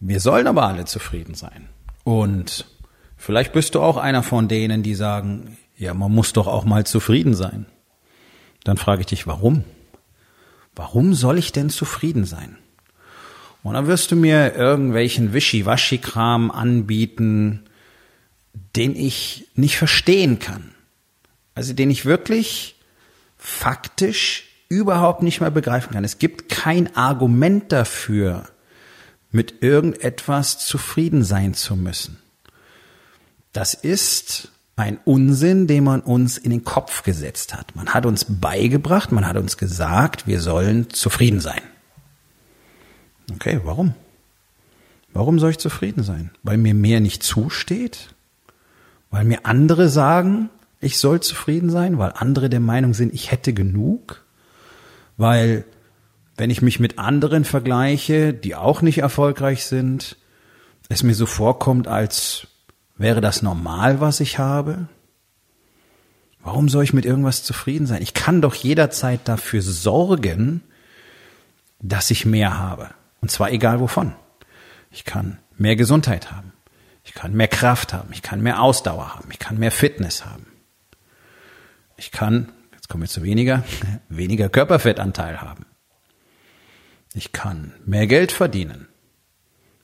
Wir sollen aber alle zufrieden sein. Und vielleicht bist du auch einer von denen, die sagen, ja, man muss doch auch mal zufrieden sein. Dann frage ich dich, warum? Warum soll ich denn zufrieden sein? Und dann wirst du mir irgendwelchen Wischiwaschi-Kram anbieten, den ich nicht verstehen kann. Also den ich wirklich faktisch überhaupt nicht mehr begreifen kann. Es gibt kein Argument dafür, mit irgendetwas zufrieden sein zu müssen. Das ist ein Unsinn, den man uns in den Kopf gesetzt hat. Man hat uns beigebracht, man hat uns gesagt, wir sollen zufrieden sein. Okay, warum? Warum soll ich zufrieden sein? Weil mir mehr nicht zusteht? Weil mir andere sagen, ich soll zufrieden sein? Weil andere der Meinung sind, ich hätte genug? Weil wenn ich mich mit anderen vergleiche, die auch nicht erfolgreich sind, es mir so vorkommt, als wäre das normal, was ich habe? Warum soll ich mit irgendwas zufrieden sein? Ich kann doch jederzeit dafür sorgen, dass ich mehr habe. Und zwar egal wovon. Ich kann mehr Gesundheit haben. Ich kann mehr Kraft haben. Ich kann mehr Ausdauer haben. Ich kann mehr Fitness haben. Ich kann, jetzt kommen wir zu weniger, weniger Körperfettanteil haben. Ich kann mehr Geld verdienen.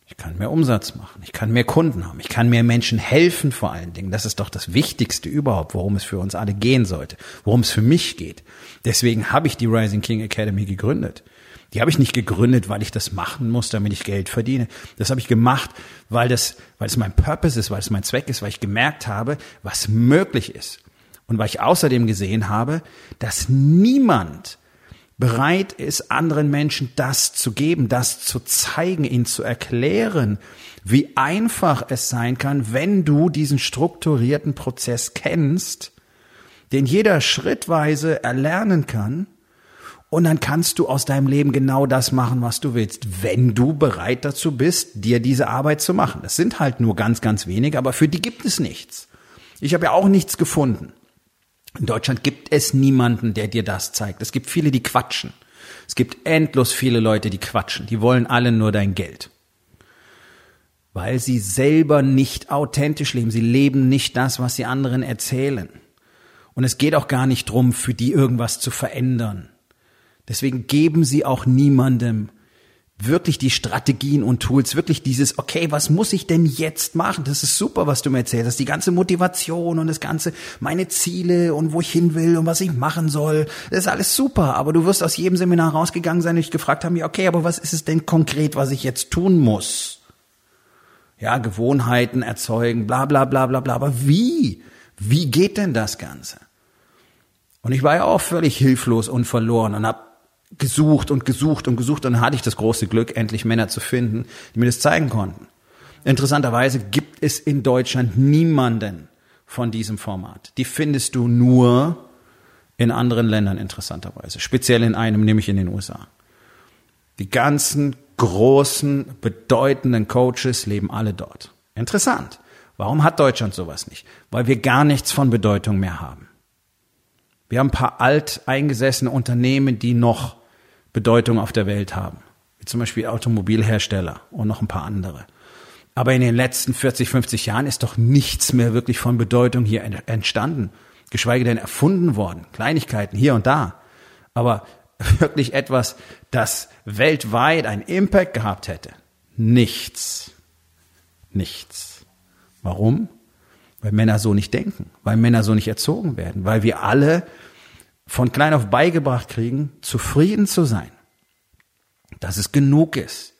Ich kann mehr Umsatz machen. Ich kann mehr Kunden haben. Ich kann mehr Menschen helfen vor allen Dingen. Das ist doch das Wichtigste überhaupt, worum es für uns alle gehen sollte, worum es für mich geht. Deswegen habe ich die Rising King Academy gegründet. Die habe ich nicht gegründet, weil ich das machen muss, damit ich Geld verdiene. Das habe ich gemacht, weil das, weil es mein Purpose ist, weil es mein Zweck ist, weil ich gemerkt habe, was möglich ist. Und weil ich außerdem gesehen habe, dass niemand bereit ist, anderen Menschen das zu geben, das zu zeigen, ihnen zu erklären, wie einfach es sein kann, wenn du diesen strukturierten Prozess kennst, den jeder schrittweise erlernen kann, und dann kannst du aus deinem Leben genau das machen, was du willst, wenn du bereit dazu bist, dir diese Arbeit zu machen. Das sind halt nur ganz, ganz wenige, aber für die gibt es nichts. Ich habe ja auch nichts gefunden. In Deutschland gibt es niemanden, der dir das zeigt. Es gibt viele, die quatschen. Es gibt endlos viele Leute, die quatschen. Die wollen alle nur dein Geld. Weil sie selber nicht authentisch leben. Sie leben nicht das, was sie anderen erzählen. Und es geht auch gar nicht drum, für die irgendwas zu verändern. Deswegen geben sie auch niemandem wirklich die Strategien und Tools, wirklich dieses, okay, was muss ich denn jetzt machen? Das ist super, was du mir erzählst. Das ist die ganze Motivation und das ganze, meine Ziele und wo ich hin will und was ich machen soll. Das ist alles super. Aber du wirst aus jedem Seminar rausgegangen sein und dich gefragt haben, ja, okay, aber was ist es denn konkret, was ich jetzt tun muss? Ja, Gewohnheiten erzeugen, bla, bla, bla, bla, bla. Aber wie? Wie geht denn das Ganze? Und ich war ja auch völlig hilflos und verloren und hab gesucht und gesucht und gesucht und dann hatte ich das große Glück, endlich Männer zu finden, die mir das zeigen konnten. Interessanterweise gibt es in Deutschland niemanden von diesem Format. Die findest du nur in anderen Ländern interessanterweise, speziell in einem, nämlich in den USA. Die ganzen großen, bedeutenden Coaches leben alle dort. Interessant. Warum hat Deutschland sowas nicht? Weil wir gar nichts von Bedeutung mehr haben. Wir haben ein paar alteingesessene Unternehmen, die noch Bedeutung auf der Welt haben. Wie zum Beispiel Automobilhersteller und noch ein paar andere. Aber in den letzten 40, 50 Jahren ist doch nichts mehr wirklich von Bedeutung hier entstanden. Geschweige denn erfunden worden. Kleinigkeiten hier und da. Aber wirklich etwas, das weltweit einen Impact gehabt hätte. Nichts. Nichts. Warum? Weil Männer so nicht denken, weil Männer so nicht erzogen werden, weil wir alle von klein auf beigebracht kriegen, zufrieden zu sein. Dass es genug ist.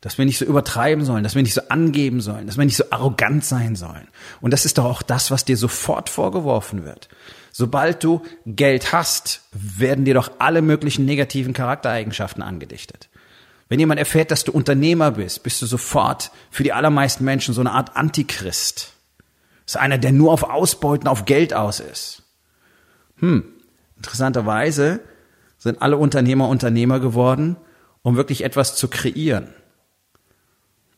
Dass wir nicht so übertreiben sollen, dass wir nicht so angeben sollen, dass wir nicht so arrogant sein sollen. Und das ist doch auch das, was dir sofort vorgeworfen wird. Sobald du Geld hast, werden dir doch alle möglichen negativen Charaktereigenschaften angedichtet. Wenn jemand erfährt, dass du Unternehmer bist, bist du sofort für die allermeisten Menschen so eine Art Antichrist. Das ist einer, der nur auf Ausbeuten, auf Geld aus ist. Hm, interessanterweise sind alle Unternehmer Unternehmer geworden, um wirklich etwas zu kreieren.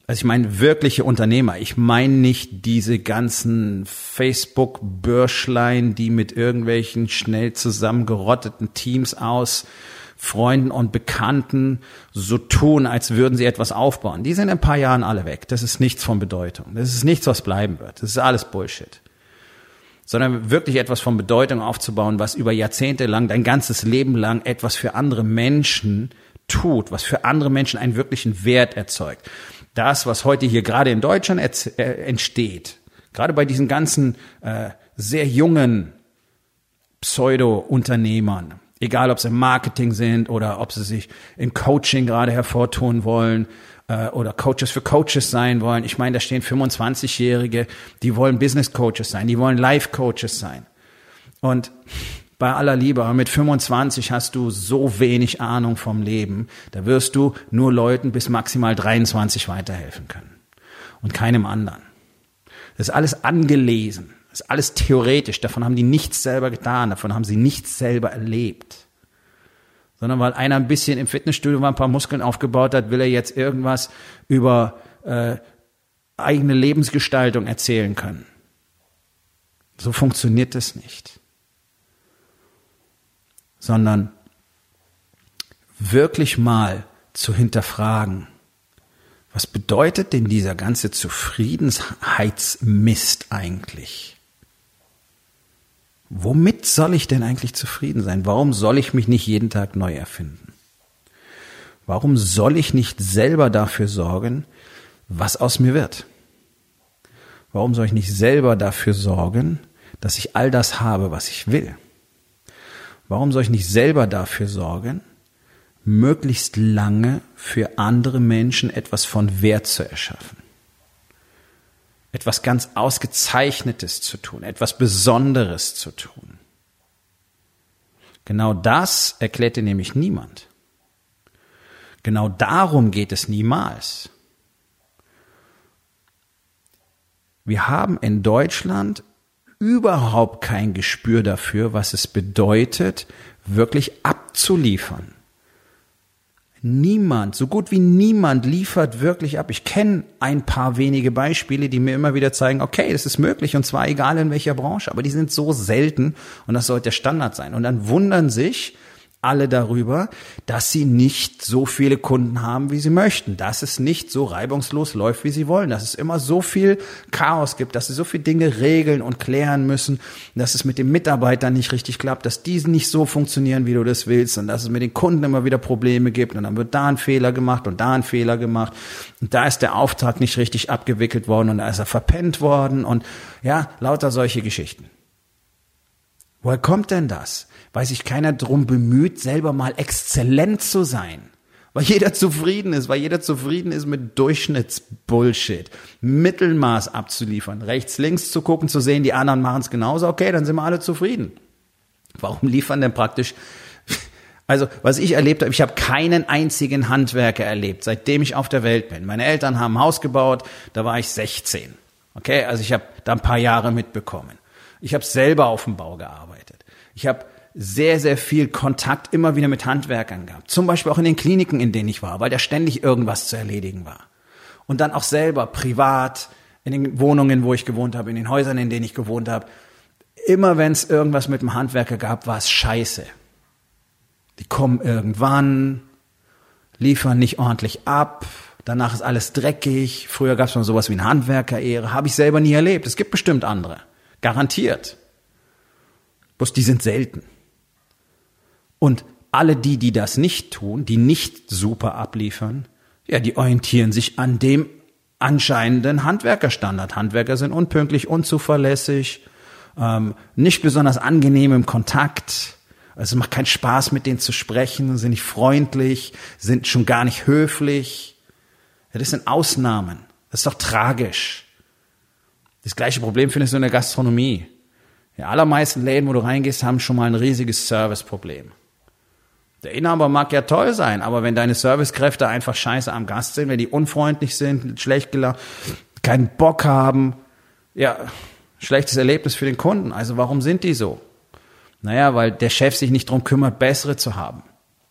Also ich meine wirkliche Unternehmer. Ich meine nicht diese ganzen Facebook-Börschlein, die mit irgendwelchen schnell zusammengerotteten Teams aus Freunden und Bekannten so tun, als würden sie etwas aufbauen. Die sind in ein paar Jahren alle weg. Das ist nichts von Bedeutung. Das ist nichts, was bleiben wird. Das ist alles Bullshit. Sondern wirklich etwas von Bedeutung aufzubauen, was über Jahrzehnte lang, dein ganzes Leben lang etwas für andere Menschen tut, was für andere Menschen einen wirklichen Wert erzeugt. Das, was heute hier gerade in Deutschland äh, entsteht, gerade bei diesen ganzen äh, sehr jungen Pseudo-Unternehmern, egal ob sie im Marketing sind oder ob sie sich im Coaching gerade hervortun wollen äh, oder Coaches für Coaches sein wollen. Ich meine, da stehen 25-Jährige, die wollen Business Coaches sein, die wollen Life Coaches sein. Und bei aller Liebe, mit 25 hast du so wenig Ahnung vom Leben, da wirst du nur Leuten bis maximal 23 weiterhelfen können und keinem anderen. Das ist alles angelesen, das ist alles theoretisch, davon haben die nichts selber getan, davon haben sie nichts selber erlebt. Sondern weil einer ein bisschen im Fitnessstudio war, ein paar Muskeln aufgebaut hat, will er jetzt irgendwas über äh, eigene Lebensgestaltung erzählen können. So funktioniert es nicht sondern wirklich mal zu hinterfragen, was bedeutet denn dieser ganze Zufriedenheitsmist eigentlich? Womit soll ich denn eigentlich zufrieden sein? Warum soll ich mich nicht jeden Tag neu erfinden? Warum soll ich nicht selber dafür sorgen, was aus mir wird? Warum soll ich nicht selber dafür sorgen, dass ich all das habe, was ich will? Warum soll ich nicht selber dafür sorgen, möglichst lange für andere Menschen etwas von Wert zu erschaffen? Etwas ganz Ausgezeichnetes zu tun, etwas Besonderes zu tun. Genau das erklärt dir nämlich niemand. Genau darum geht es niemals. Wir haben in Deutschland überhaupt kein Gespür dafür, was es bedeutet, wirklich abzuliefern. Niemand, so gut wie niemand liefert wirklich ab. Ich kenne ein paar wenige Beispiele, die mir immer wieder zeigen, okay, das ist möglich und zwar egal in welcher Branche, aber die sind so selten und das sollte der Standard sein. Und dann wundern sich alle darüber, dass sie nicht so viele Kunden haben, wie sie möchten, dass es nicht so reibungslos läuft, wie sie wollen, dass es immer so viel Chaos gibt, dass sie so viele Dinge regeln und klären müssen, dass es mit den Mitarbeitern nicht richtig klappt, dass diese nicht so funktionieren, wie du das willst und dass es mit den Kunden immer wieder Probleme gibt und dann wird da ein Fehler gemacht und da ein Fehler gemacht und da ist der Auftrag nicht richtig abgewickelt worden und da ist er verpennt worden und ja, lauter solche Geschichten. Woher kommt denn das? Weil sich keiner drum bemüht, selber mal exzellent zu sein. Weil jeder zufrieden ist, weil jeder zufrieden ist mit Durchschnittsbullshit. Mittelmaß abzuliefern, rechts, links zu gucken, zu sehen, die anderen machen es genauso, okay, dann sind wir alle zufrieden. Warum liefern denn praktisch also, was ich erlebt habe, ich habe keinen einzigen Handwerker erlebt, seitdem ich auf der Welt bin. Meine Eltern haben ein Haus gebaut, da war ich 16. Okay, also ich habe da ein paar Jahre mitbekommen. Ich habe selber auf dem Bau gearbeitet. Ich habe sehr, sehr viel Kontakt immer wieder mit Handwerkern gehabt. Zum Beispiel auch in den Kliniken, in denen ich war, weil da ständig irgendwas zu erledigen war. Und dann auch selber privat, in den Wohnungen, wo ich gewohnt habe, in den Häusern, in denen ich gewohnt habe. Immer wenn es irgendwas mit dem Handwerker gab, war es scheiße. Die kommen irgendwann, liefern nicht ordentlich ab, danach ist alles dreckig. Früher gab es mal sowas wie eine Handwerkerehre, habe ich selber nie erlebt. Es gibt bestimmt andere, garantiert. Bloß die sind selten. Und alle die, die das nicht tun, die nicht super abliefern, ja, die orientieren sich an dem anscheinenden Handwerkerstandard. Handwerker sind unpünktlich, unzuverlässig, ähm, nicht besonders angenehm im Kontakt. Also es macht keinen Spaß, mit denen zu sprechen, sind nicht freundlich, sind schon gar nicht höflich. Ja, das sind Ausnahmen. Das ist doch tragisch. Das gleiche Problem findest du in der Gastronomie. Die allermeisten Läden, wo du reingehst, haben schon mal ein riesiges Serviceproblem. Der Inhaber mag ja toll sein, aber wenn deine Servicekräfte einfach scheiße am Gast sind, wenn die unfreundlich sind, schlecht gelaunt, keinen Bock haben, ja, schlechtes Erlebnis für den Kunden. Also warum sind die so? Naja, weil der Chef sich nicht drum kümmert, bessere zu haben.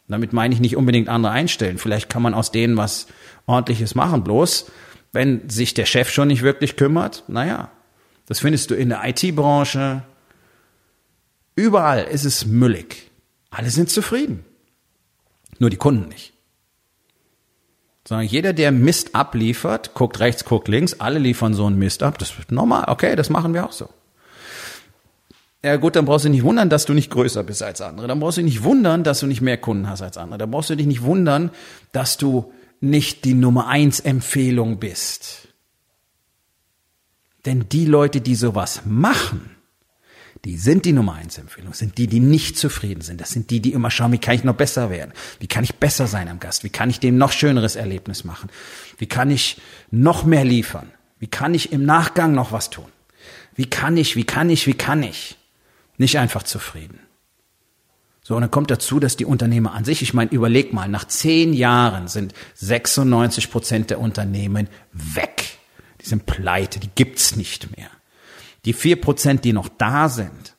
Damit meine ich nicht unbedingt andere einstellen. Vielleicht kann man aus denen was ordentliches machen. Bloß, wenn sich der Chef schon nicht wirklich kümmert, naja, das findest du in der IT-Branche. Überall ist es müllig. Alle sind zufrieden. Nur die Kunden nicht. Sondern jeder, der Mist abliefert, guckt rechts, guckt links, alle liefern so einen Mist ab. Das wird normal. Okay, das machen wir auch so. Ja gut, dann brauchst du nicht wundern, dass du nicht größer bist als andere. Dann brauchst du nicht wundern, dass du nicht mehr Kunden hast als andere. Dann brauchst du dich nicht wundern, dass du nicht die Nummer eins Empfehlung bist. Denn die Leute, die sowas machen, die sind die Nummer eins Empfehlung, sind die, die nicht zufrieden sind. Das sind die, die immer schauen, wie kann ich noch besser werden? Wie kann ich besser sein am Gast? Wie kann ich dem noch schöneres Erlebnis machen? Wie kann ich noch mehr liefern? Wie kann ich im Nachgang noch was tun? Wie kann ich, wie kann ich, wie kann ich? Nicht einfach zufrieden. So, und dann kommt dazu, dass die Unternehmer an sich, ich meine, überleg mal, nach zehn Jahren sind 96 Prozent der Unternehmen weg. Die sind pleite, die gibt's nicht mehr. Die vier Prozent, die noch da sind,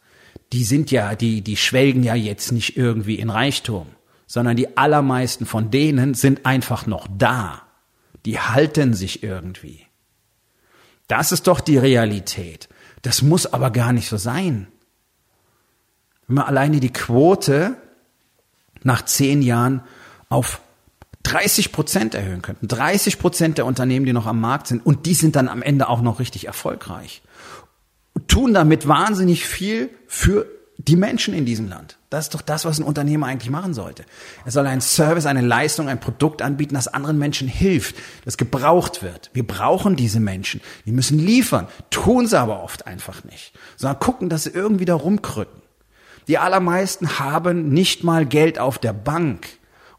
die sind ja, die, die schwelgen ja jetzt nicht irgendwie in Reichtum, sondern die allermeisten von denen sind einfach noch da. Die halten sich irgendwie. Das ist doch die Realität. Das muss aber gar nicht so sein. Wenn wir alleine die Quote nach zehn Jahren auf 30 Prozent erhöhen könnten. 30 Prozent der Unternehmen, die noch am Markt sind, und die sind dann am Ende auch noch richtig erfolgreich tun damit wahnsinnig viel für die Menschen in diesem Land. Das ist doch das, was ein Unternehmer eigentlich machen sollte. Er soll einen Service, eine Leistung, ein Produkt anbieten, das anderen Menschen hilft, das gebraucht wird. Wir brauchen diese Menschen. Die müssen liefern, tun sie aber oft einfach nicht, sondern gucken, dass sie irgendwie da rumkrücken. Die allermeisten haben nicht mal Geld auf der Bank.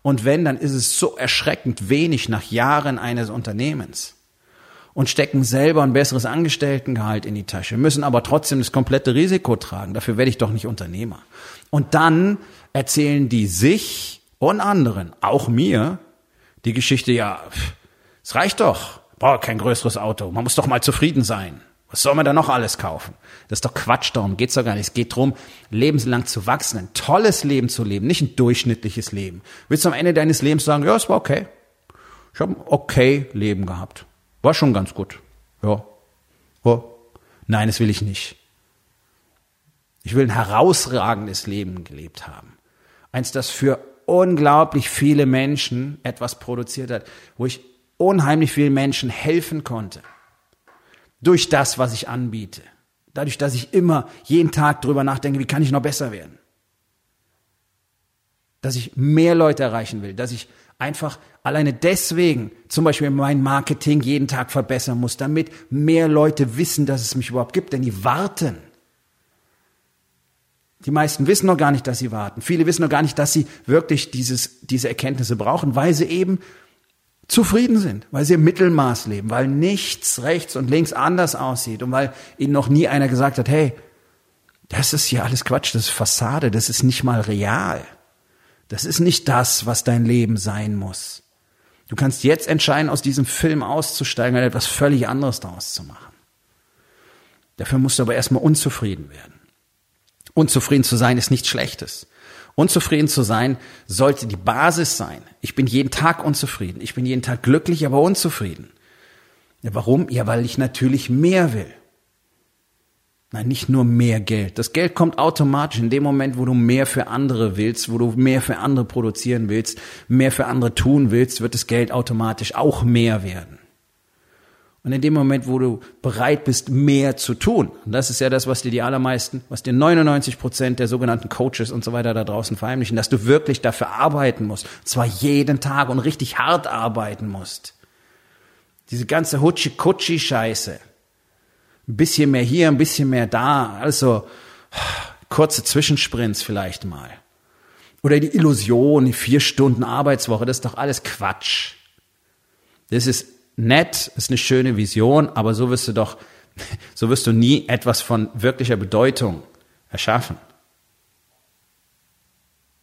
Und wenn, dann ist es so erschreckend wenig nach Jahren eines Unternehmens und stecken selber ein besseres Angestelltengehalt in die Tasche, müssen aber trotzdem das komplette Risiko tragen. Dafür werde ich doch nicht Unternehmer. Und dann erzählen die sich und anderen, auch mir, die Geschichte, ja, es reicht doch, braucht kein größeres Auto, man muss doch mal zufrieden sein. Was soll man da noch alles kaufen? Das ist doch Quatsch, darum geht's doch gar nicht. Es geht darum, lebenslang zu wachsen, ein tolles Leben zu leben, nicht ein durchschnittliches Leben. Willst du am Ende deines Lebens sagen, ja, es war okay. Ich habe ein okay Leben gehabt. War schon ganz gut. Ja. ja. Nein, das will ich nicht. Ich will ein herausragendes Leben gelebt haben. Eins, das für unglaublich viele Menschen etwas produziert hat, wo ich unheimlich vielen Menschen helfen konnte. Durch das, was ich anbiete. Dadurch, dass ich immer jeden Tag drüber nachdenke, wie kann ich noch besser werden. Dass ich mehr Leute erreichen will, dass ich einfach alleine deswegen zum Beispiel mein Marketing jeden Tag verbessern muss, damit mehr Leute wissen, dass es mich überhaupt gibt, denn die warten. Die meisten wissen noch gar nicht, dass sie warten. Viele wissen noch gar nicht, dass sie wirklich dieses, diese Erkenntnisse brauchen, weil sie eben zufrieden sind, weil sie im Mittelmaß leben, weil nichts rechts und links anders aussieht und weil ihnen noch nie einer gesagt hat, hey, das ist hier alles Quatsch, das ist Fassade, das ist nicht mal real. Das ist nicht das, was dein Leben sein muss. Du kannst jetzt entscheiden, aus diesem Film auszusteigen und etwas völlig anderes daraus zu machen. Dafür musst du aber erstmal unzufrieden werden. Unzufrieden zu sein ist nichts Schlechtes. Unzufrieden zu sein sollte die Basis sein. Ich bin jeden Tag unzufrieden. Ich bin jeden Tag glücklich, aber unzufrieden. Ja, warum? Ja, weil ich natürlich mehr will. Nein, nicht nur mehr Geld. Das Geld kommt automatisch in dem Moment, wo du mehr für andere willst, wo du mehr für andere produzieren willst, mehr für andere tun willst, wird das Geld automatisch auch mehr werden. Und in dem Moment, wo du bereit bist, mehr zu tun, und das ist ja das, was dir die allermeisten, was dir 99 Prozent der sogenannten Coaches und so weiter da draußen verheimlichen, dass du wirklich dafür arbeiten musst, zwar jeden Tag und richtig hart arbeiten musst. Diese ganze Hutschi-Kutschi-Scheiße ein bisschen mehr hier, ein bisschen mehr da. Also kurze Zwischensprints vielleicht mal. Oder die Illusion, die vier Stunden Arbeitswoche, das ist doch alles Quatsch. Das ist nett, ist eine schöne Vision, aber so wirst du doch, so wirst du nie etwas von wirklicher Bedeutung erschaffen.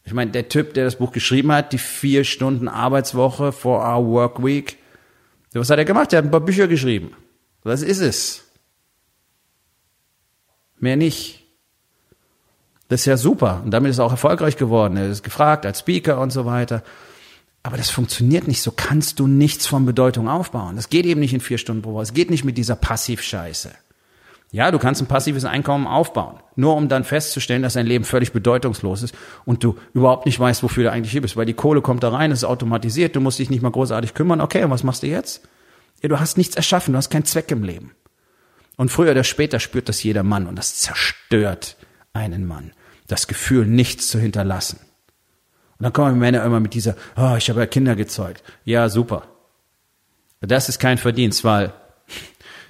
Ich meine, der Typ, der das Buch geschrieben hat, die vier Stunden Arbeitswoche for our work week, was hat er gemacht? Er hat ein paar Bücher geschrieben. Was ist es? Mehr nicht. Das ist ja super. Und damit ist er auch erfolgreich geworden. Er ist gefragt als Speaker und so weiter. Aber das funktioniert nicht. So kannst du nichts von Bedeutung aufbauen. Das geht eben nicht in vier Stunden pro Woche. Es geht nicht mit dieser Passivscheiße. Ja, du kannst ein passives Einkommen aufbauen, nur um dann festzustellen, dass dein Leben völlig bedeutungslos ist und du überhaupt nicht weißt, wofür du eigentlich hier bist, weil die Kohle kommt da rein, es ist automatisiert, du musst dich nicht mal großartig kümmern. Okay, und was machst du jetzt? Ja, du hast nichts erschaffen, du hast keinen Zweck im Leben. Und früher oder später spürt das jeder Mann und das zerstört einen Mann. Das Gefühl, nichts zu hinterlassen. Und dann kommen Männer immer mit dieser, oh, ich habe ja Kinder gezeugt. Ja, super. Das ist kein Verdienst, weil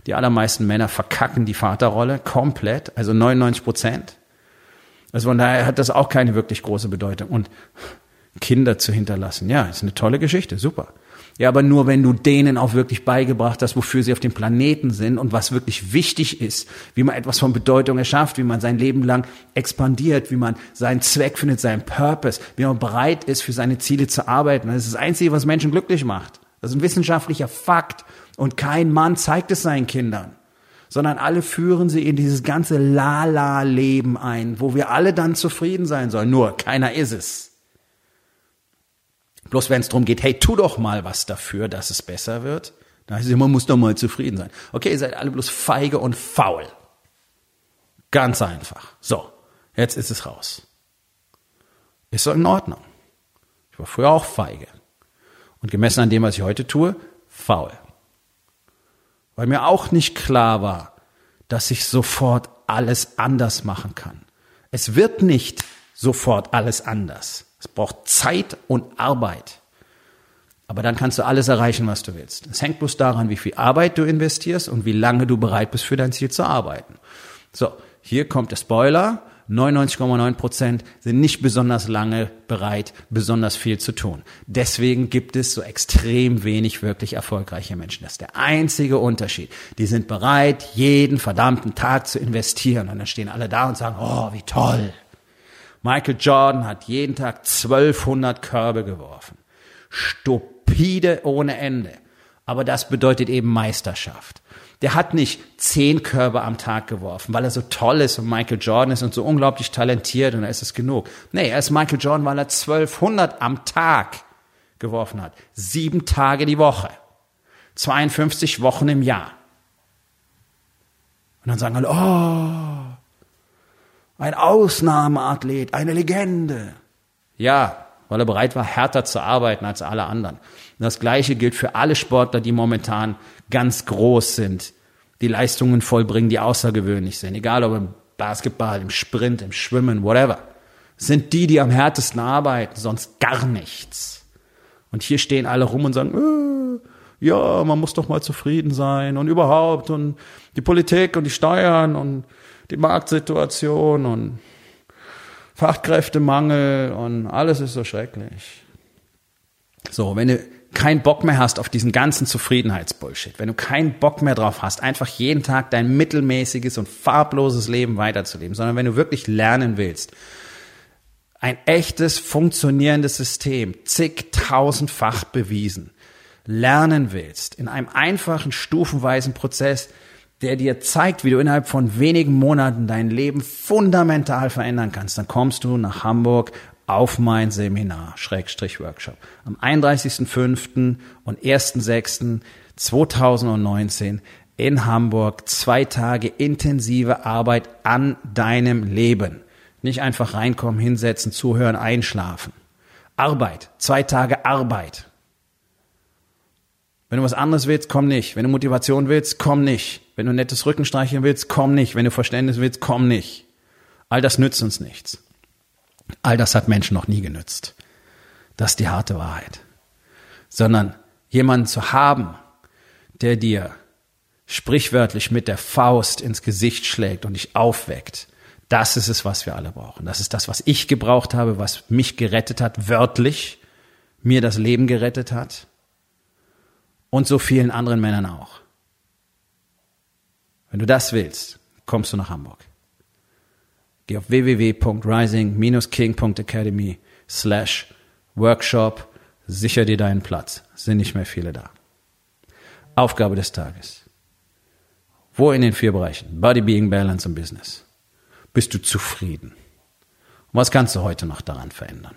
die allermeisten Männer verkacken die Vaterrolle komplett, also 99 Prozent. Also von daher hat das auch keine wirklich große Bedeutung. Und Kinder zu hinterlassen, ja, ist eine tolle Geschichte, super. Ja, aber nur wenn du denen auch wirklich beigebracht hast, wofür sie auf dem Planeten sind und was wirklich wichtig ist, wie man etwas von Bedeutung erschafft, wie man sein Leben lang expandiert, wie man seinen Zweck findet, seinen Purpose, wie man bereit ist, für seine Ziele zu arbeiten. Das ist das Einzige, was Menschen glücklich macht. Das ist ein wissenschaftlicher Fakt. Und kein Mann zeigt es seinen Kindern, sondern alle führen sie in dieses ganze Lala-Leben ein, wo wir alle dann zufrieden sein sollen. Nur keiner ist es. Bloß wenn es darum geht, hey, tu doch mal was dafür, dass es besser wird, dann heißt es, man muss doch mal zufrieden sein. Okay, ihr seid alle bloß feige und faul. Ganz einfach. So, jetzt ist es raus. Ist so in Ordnung. Ich war früher auch feige. Und gemessen an dem, was ich heute tue, faul. Weil mir auch nicht klar war, dass ich sofort alles anders machen kann. Es wird nicht sofort alles anders. Es braucht Zeit und Arbeit. Aber dann kannst du alles erreichen, was du willst. Es hängt bloß daran, wie viel Arbeit du investierst und wie lange du bereit bist, für dein Ziel zu arbeiten. So, hier kommt der Spoiler. 99,9 Prozent sind nicht besonders lange bereit, besonders viel zu tun. Deswegen gibt es so extrem wenig wirklich erfolgreiche Menschen. Das ist der einzige Unterschied. Die sind bereit, jeden verdammten Tag zu investieren. Und dann stehen alle da und sagen, oh, wie toll. Michael Jordan hat jeden Tag 1200 Körbe geworfen. Stupide ohne Ende. Aber das bedeutet eben Meisterschaft. Der hat nicht zehn Körbe am Tag geworfen, weil er so toll ist und Michael Jordan ist und so unglaublich talentiert und da ist es genug. Nee, er ist Michael Jordan, weil er 1200 am Tag geworfen hat. Sieben Tage die Woche. 52 Wochen im Jahr. Und dann sagen alle, oh, ein Ausnahmeathlet, eine Legende. Ja, weil er bereit war, härter zu arbeiten als alle anderen. Und das Gleiche gilt für alle Sportler, die momentan ganz groß sind, die Leistungen vollbringen, die außergewöhnlich sind. Egal ob im Basketball, im Sprint, im Schwimmen, whatever. Sind die, die am härtesten arbeiten, sonst gar nichts. Und hier stehen alle rum und sagen, äh, ja, man muss doch mal zufrieden sein und überhaupt und die Politik und die Steuern und die Marktsituation und Fachkräftemangel und alles ist so schrecklich. So, wenn du keinen Bock mehr hast auf diesen ganzen Zufriedenheitsbullshit, wenn du keinen Bock mehr drauf hast, einfach jeden Tag dein mittelmäßiges und farbloses Leben weiterzuleben, sondern wenn du wirklich lernen willst, ein echtes, funktionierendes System, zigtausendfach bewiesen, lernen willst, in einem einfachen, stufenweisen Prozess, der dir zeigt, wie du innerhalb von wenigen Monaten dein Leben fundamental verändern kannst, dann kommst du nach Hamburg auf mein Seminar, Schrägstrich Workshop. Am 31.05. und 1.06.2019 in Hamburg zwei Tage intensive Arbeit an deinem Leben. Nicht einfach reinkommen, hinsetzen, zuhören, einschlafen. Arbeit, zwei Tage Arbeit. Wenn du was anderes willst, komm nicht. Wenn du Motivation willst, komm nicht. Wenn du nettes Rücken streicheln willst, komm nicht. Wenn du Verständnis willst, komm nicht. All das nützt uns nichts. All das hat Menschen noch nie genützt. Das ist die harte Wahrheit. Sondern jemanden zu haben, der dir sprichwörtlich mit der Faust ins Gesicht schlägt und dich aufweckt, das ist es, was wir alle brauchen. Das ist das, was ich gebraucht habe, was mich gerettet hat, wörtlich, mir das Leben gerettet hat und so vielen anderen Männern auch. Wenn du das willst, kommst du nach Hamburg. Geh auf www.rising-king.academy, slash Workshop. Sicher dir deinen Platz. Sind nicht mehr viele da. Aufgabe des Tages. Wo in den vier Bereichen? Body, Being, Balance und Business. Bist du zufrieden? Und was kannst du heute noch daran verändern?